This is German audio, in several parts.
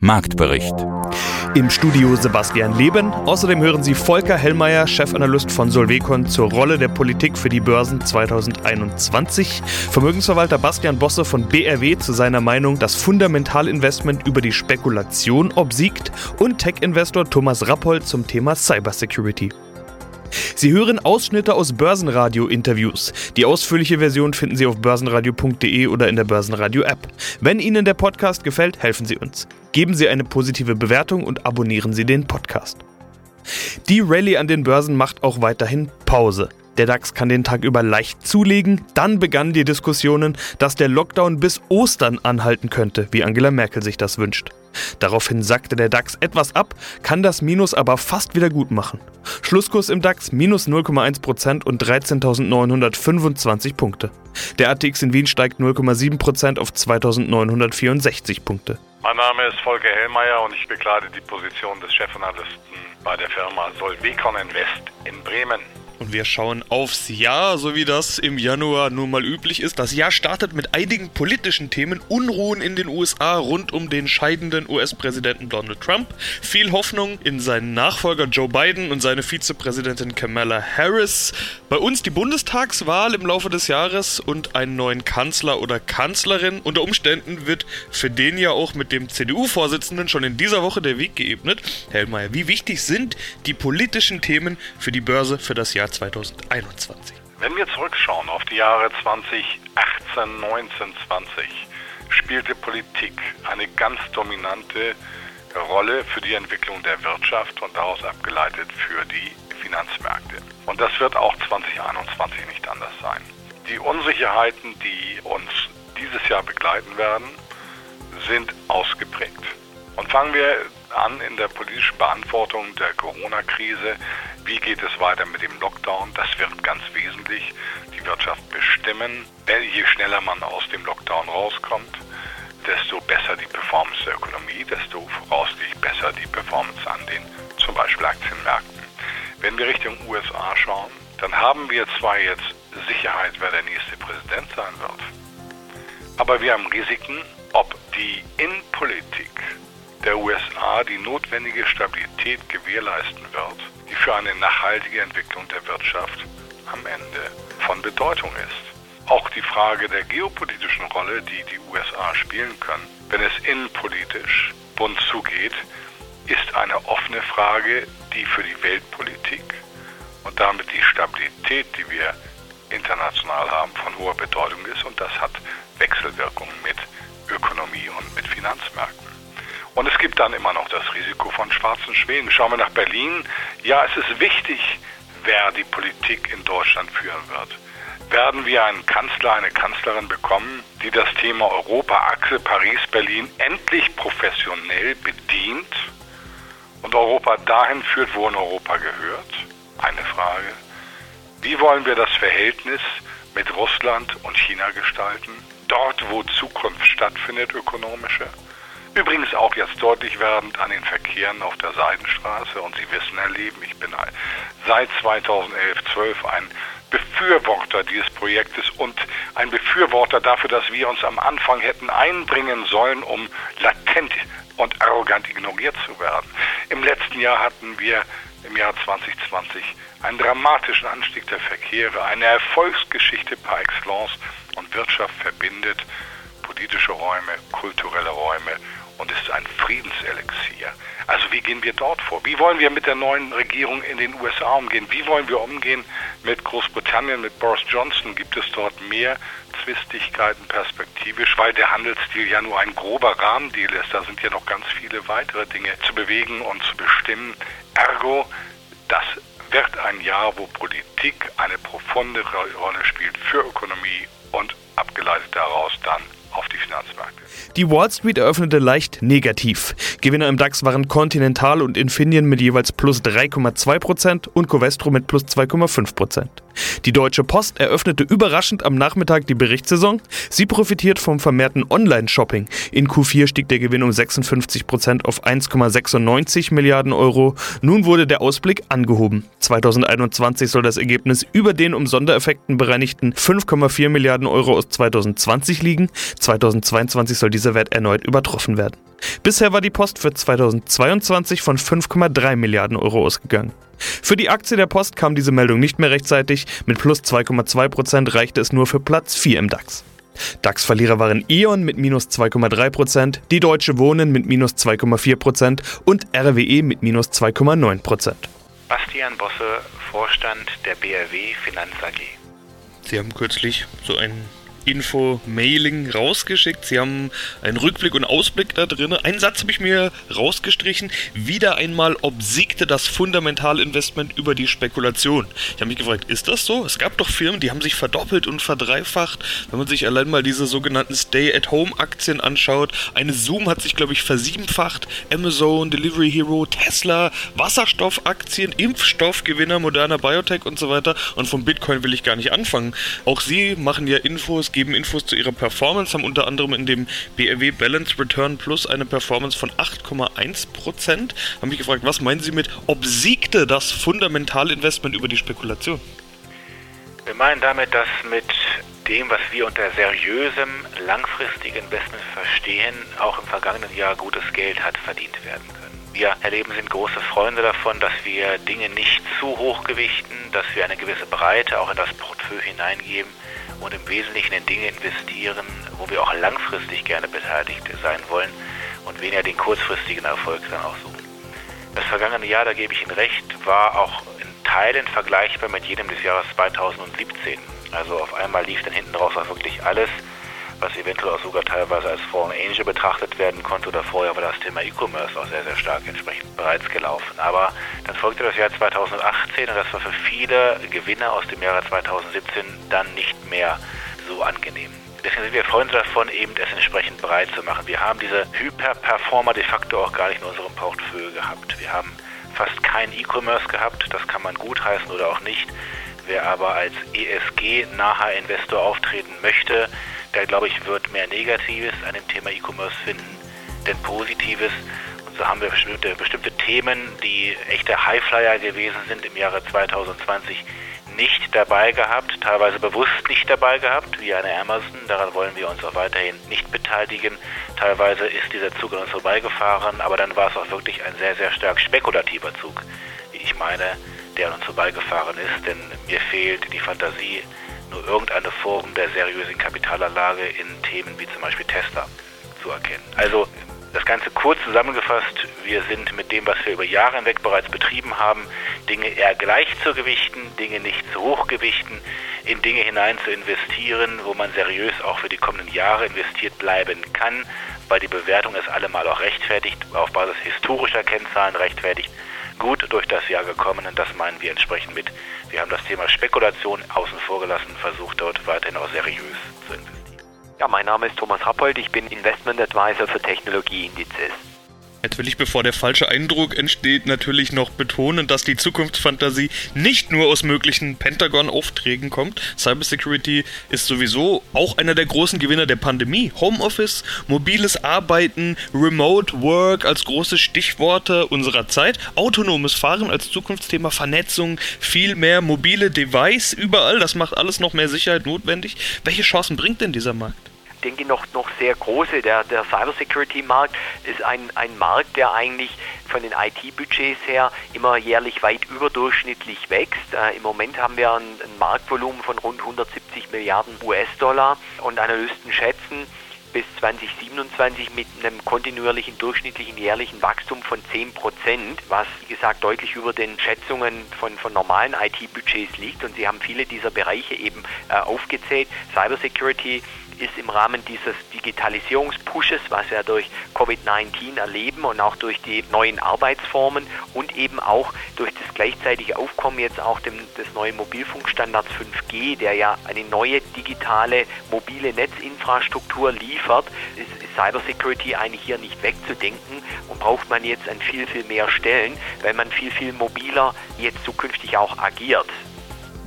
Marktbericht. Im Studio Sebastian Leben. Außerdem hören Sie Volker Hellmeier, Chefanalyst von Solvecon, zur Rolle der Politik für die Börsen 2021. Vermögensverwalter Bastian Bosse von BRW zu seiner Meinung, dass Fundamentalinvestment über die Spekulation obsiegt. Und Tech-Investor Thomas Rappold zum Thema Cybersecurity. Sie hören Ausschnitte aus Börsenradio-Interviews. Die ausführliche Version finden Sie auf börsenradio.de oder in der Börsenradio-App. Wenn Ihnen der Podcast gefällt, helfen Sie uns. Geben Sie eine positive Bewertung und abonnieren Sie den Podcast. Die Rallye an den Börsen macht auch weiterhin Pause. Der DAX kann den Tag über leicht zulegen. Dann begannen die Diskussionen, dass der Lockdown bis Ostern anhalten könnte, wie Angela Merkel sich das wünscht. Daraufhin sackte der DAX etwas ab, kann das Minus aber fast wieder gut machen. Schlusskurs im DAX minus 0,1% und 13.925 Punkte. Der ATX in Wien steigt 0,7% auf 2.964 Punkte. Mein Name ist Volker Hellmeier und ich bekleide die Position des Chefanalysten bei der Firma Solvecon Invest in Bremen. Und wir schauen aufs Jahr, so wie das im Januar nun mal üblich ist. Das Jahr startet mit einigen politischen Themen, Unruhen in den USA rund um den scheidenden US-Präsidenten Donald Trump, viel Hoffnung in seinen Nachfolger Joe Biden und seine Vizepräsidentin Kamala Harris, bei uns die Bundestagswahl im Laufe des Jahres und einen neuen Kanzler oder Kanzlerin. Unter Umständen wird für den ja auch mit dem CDU-Vorsitzenden schon in dieser Woche der Weg geebnet. Herr Mayer, wie wichtig sind die politischen Themen für die Börse für das Jahr 2021. Wenn wir zurückschauen auf die Jahre 2018, 19, 20, spielte Politik eine ganz dominante Rolle für die Entwicklung der Wirtschaft und daraus abgeleitet für die Finanzmärkte. Und das wird auch 2021 nicht anders sein. Die Unsicherheiten, die uns dieses Jahr begleiten werden, sind ausgeprägt. Und fangen wir an in der politischen Beantwortung der Corona-Krise. Wie geht es weiter mit dem Lockdown? Das wird ganz wesentlich die Wirtschaft bestimmen. Je schneller man aus dem Lockdown rauskommt, desto besser die Performance der Ökonomie, desto voraussichtlich besser die Performance an den zum Beispiel Aktienmärkten. Wenn wir Richtung USA schauen, dann haben wir zwar jetzt Sicherheit, wer der nächste Präsident sein wird, aber wir haben Risiken, ob die Innenpolitik der USA die notwendige Stabilität gewährleisten wird, für eine nachhaltige Entwicklung der Wirtschaft am Ende von Bedeutung ist. Auch die Frage der geopolitischen Rolle, die die USA spielen können, wenn es innenpolitisch bunt zugeht, ist eine offene Frage, die für die Weltpolitik und damit die Stabilität, die wir international haben, von hoher Bedeutung ist. Und das hat Wechselwirkungen mit Ökonomie und mit Finanzmärkten. Und es gibt dann immer noch das Risiko von schwarzen Schwänen. Schauen wir nach Berlin. Ja, es ist wichtig, wer die Politik in Deutschland führen wird. Werden wir einen Kanzler, eine Kanzlerin bekommen, die das Thema Europa-Achse Paris-Berlin endlich professionell bedient und Europa dahin führt, wo in Europa gehört? Eine Frage. Wie wollen wir das Verhältnis mit Russland und China gestalten? Dort, wo Zukunft stattfindet, ökonomische? Übrigens auch jetzt deutlich werdend an den Verkehren auf der Seidenstraße. Und Sie wissen, Herr Leben, ich bin seit 2011, 12 ein Befürworter dieses Projektes und ein Befürworter dafür, dass wir uns am Anfang hätten einbringen sollen, um latent und arrogant ignoriert zu werden. Im letzten Jahr hatten wir im Jahr 2020 einen dramatischen Anstieg der Verkehre, eine Erfolgsgeschichte par excellence und Wirtschaft verbindet politische Räume, kulturelle Räume und ist ein Friedenselixier. Also wie gehen wir dort vor? Wie wollen wir mit der neuen Regierung in den USA umgehen? Wie wollen wir umgehen mit Großbritannien, mit Boris Johnson? Gibt es dort mehr Zwistigkeiten perspektivisch, weil der Handelsstil ja nur ein grober Rahmendeal ist. Da sind ja noch ganz viele weitere Dinge zu bewegen und zu bestimmen. Ergo, das wird ein Jahr, wo Politik eine profunde Rolle spielt für Ökonomie und abgeleitet daraus dann Finanzmärkte. Die Wall Street eröffnete leicht negativ. Gewinner im DAX waren Continental und Infineon mit jeweils plus 3,2% und Covestro mit plus 2,5%. Die Deutsche Post eröffnete überraschend am Nachmittag die Berichtssaison. Sie profitiert vom vermehrten Online-Shopping. In Q4 stieg der Gewinn um 56 Prozent auf 1,96 Milliarden Euro. Nun wurde der Ausblick angehoben. 2021 soll das Ergebnis über den um Sondereffekten bereinigten 5,4 Milliarden Euro aus 2020 liegen. 2022 soll dieser Wert erneut übertroffen werden. Bisher war die Post für 2022 von 5,3 Milliarden Euro ausgegangen. Für die Aktie der Post kam diese Meldung nicht mehr rechtzeitig. Mit plus 2,2 Prozent reichte es nur für Platz 4 im DAX. DAX-Verlierer waren E.ON mit minus 2,3%, die Deutsche Wohnen mit minus 2,4% und RWE mit minus 2,9%. Bastian Bosse, Vorstand der BRW Finanz AG. Sie haben kürzlich so einen Info-Mailing rausgeschickt. Sie haben einen Rückblick und Ausblick da drin. Einen Satz habe ich mir rausgestrichen. Wieder einmal obsiegte das Fundamentalinvestment über die Spekulation. Ich habe mich gefragt, ist das so? Es gab doch Firmen, die haben sich verdoppelt und verdreifacht. Wenn man sich allein mal diese sogenannten Stay-at-Home-Aktien anschaut. Eine Zoom hat sich, glaube ich, versiebenfacht. Amazon, Delivery Hero, Tesla, Wasserstoffaktien, Impfstoffgewinner moderner Biotech und so weiter. Und vom Bitcoin will ich gar nicht anfangen. Auch sie machen ja Infos, geben Infos zu ihrer Performance, haben unter anderem in dem BRW Balance Return Plus eine Performance von 8,1%. Haben mich gefragt, was meinen Sie mit obsiegte das Fundamentalinvestment über die Spekulation? Wir meinen damit, dass mit dem, was wir unter seriösem, langfristigen Investment verstehen, auch im vergangenen Jahr gutes Geld hat verdient werden können. Wir erleben sind große Freunde davon, dass wir Dinge nicht zu hoch gewichten, dass wir eine gewisse Breite auch in das Portfolio hineingeben und im Wesentlichen in Dinge investieren, wo wir auch langfristig gerne beteiligt sein wollen und weniger den kurzfristigen Erfolg dann auch suchen. Das vergangene Jahr, da gebe ich Ihnen recht, war auch in Teilen vergleichbar mit jedem des Jahres 2017. Also auf einmal lief dann hinten draus auch wirklich alles was eventuell auch sogar teilweise als Fallen Angel betrachtet werden konnte oder vorher war das Thema E-Commerce auch sehr, sehr stark entsprechend bereits gelaufen. Aber dann folgte das Jahr 2018 und das war für viele Gewinner aus dem Jahre 2017 dann nicht mehr so angenehm. Deswegen sind wir Freunde davon, eben es entsprechend breit zu machen. Wir haben diese Hyper-Performer de facto auch gar nicht in unserem Portfolio gehabt. Wir haben fast kein E-Commerce gehabt, das kann man gutheißen oder auch nicht. Wer aber als ESG-naher Investor auftreten möchte, der, glaube ich, wird mehr Negatives an dem Thema E-Commerce finden, denn Positives. Und so haben wir bestimmte, bestimmte Themen, die echte Highflyer gewesen sind im Jahre 2020, nicht dabei gehabt, teilweise bewusst nicht dabei gehabt, wie eine Amazon. Daran wollen wir uns auch weiterhin nicht beteiligen. Teilweise ist dieser Zug an uns vorbeigefahren, aber dann war es auch wirklich ein sehr, sehr stark spekulativer Zug, wie ich meine, der an uns vorbeigefahren ist, denn mir fehlt die Fantasie, nur irgendeine Form der seriösen Kapitalanlage in Themen wie zum Beispiel Tesla zu erkennen. Also das Ganze kurz zusammengefasst, wir sind mit dem, was wir über Jahre hinweg bereits betrieben haben, Dinge eher gleich zu gewichten, Dinge nicht zu hoch gewichten, in Dinge hinein zu investieren, wo man seriös auch für die kommenden Jahre investiert bleiben kann, weil die Bewertung es allemal auch rechtfertigt, auf Basis historischer Kennzahlen rechtfertigt gut durch das Jahr gekommen und das meinen wir entsprechend mit. Wir haben das Thema Spekulation außen vor gelassen, versucht dort weiterhin auch seriös zu investieren. Ja, mein Name ist Thomas Rappold, ich bin Investment Advisor für Technologieindizes. Jetzt will ich, bevor der falsche Eindruck entsteht, natürlich noch betonen, dass die Zukunftsfantasie nicht nur aus möglichen Pentagon-Aufträgen kommt. Cybersecurity ist sowieso auch einer der großen Gewinner der Pandemie. Homeoffice, mobiles Arbeiten, Remote Work als große Stichworte unserer Zeit. Autonomes Fahren als Zukunftsthema, Vernetzung, viel mehr mobile Device überall. Das macht alles noch mehr Sicherheit notwendig. Welche Chancen bringt denn dieser Markt? Denke noch, noch sehr große. Der, der Cybersecurity-Markt ist ein, ein Markt, der eigentlich von den IT-Budgets her immer jährlich weit überdurchschnittlich wächst. Äh, Im Moment haben wir ein, ein Marktvolumen von rund 170 Milliarden US-Dollar und Analysten schätzen, bis 2027 mit einem kontinuierlichen durchschnittlichen jährlichen Wachstum von 10 Prozent, was wie gesagt deutlich über den Schätzungen von, von normalen IT-Budgets liegt. Und Sie haben viele dieser Bereiche eben äh, aufgezählt. Cybersecurity ist im Rahmen dieses Digitalisierungspushes, was wir durch Covid-19 erleben und auch durch die neuen Arbeitsformen und eben auch durch das gleichzeitige Aufkommen jetzt auch dem, des neuen Mobilfunkstandards 5G, der ja eine neue digitale mobile Netzinfrastruktur liefert, ist, Cybersecurity eigentlich hier nicht wegzudenken und braucht man jetzt an viel, viel mehr Stellen, weil man viel, viel mobiler jetzt zukünftig auch agiert.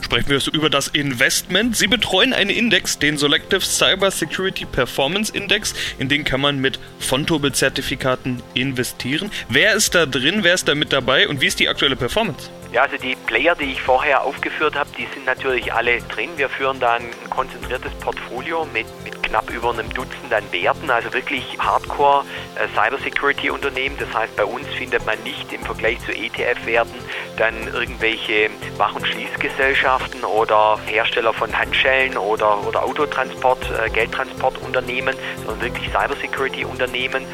Sprechen wir über das Investment. Sie betreuen einen Index, den Selective Cyber Security Performance Index. In den kann man mit Fontobel-Zertifikaten investieren. Wer ist da drin? Wer ist da mit dabei? Und wie ist die aktuelle Performance? Ja, also die Player, die ich vorher aufgeführt habe, die sind natürlich alle drin. Wir führen da ein konzentriertes Portfolio mit, mit knapp über einem Dutzend an Werten, also wirklich Hardcore äh, Cybersecurity Unternehmen. Das heißt, bei uns findet man nicht im Vergleich zu ETF-Werten dann irgendwelche Wach- und Schließgesellschaften oder Hersteller von Handschellen oder, oder Autotransport, äh, Geldtransportunternehmen, sondern wirklich Cybersecurity Unternehmen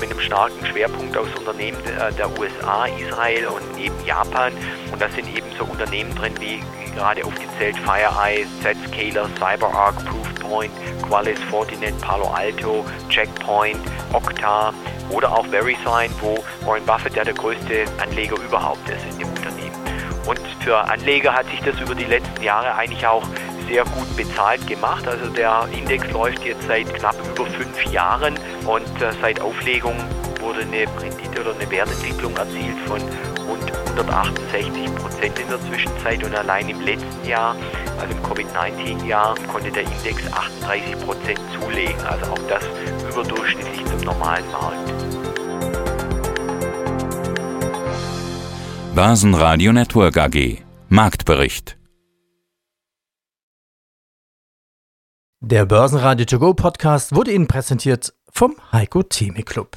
mit einem starken Schwerpunkt aus Unternehmen der USA, Israel und eben Japan. Und da sind eben so Unternehmen drin wie gerade aufgezählt FireEye, Zscaler, CyberArk, Proofpoint, Qualys, Fortinet, Palo Alto, Checkpoint, Okta oder auch VeriSign, wo Warren Buffett ja der größte Anleger überhaupt ist in dem Unternehmen. Und für Anleger hat sich das über die letzten Jahre eigentlich auch sehr gut bezahlt gemacht. Also der Index läuft jetzt seit knapp über fünf Jahren und äh, seit Auflegung wurde eine Rendite oder eine Wertentwicklung erzielt von rund 168 Prozent in der Zwischenzeit und allein im letzten Jahr, also im Covid-19-Jahr, konnte der Index 38 Prozent zulegen. Also auch das überdurchschnittlich zum normalen Markt. Börsenradio Network AG Marktbericht Der Börsenradio To Go Podcast wurde Ihnen präsentiert vom Heiko Theme Club.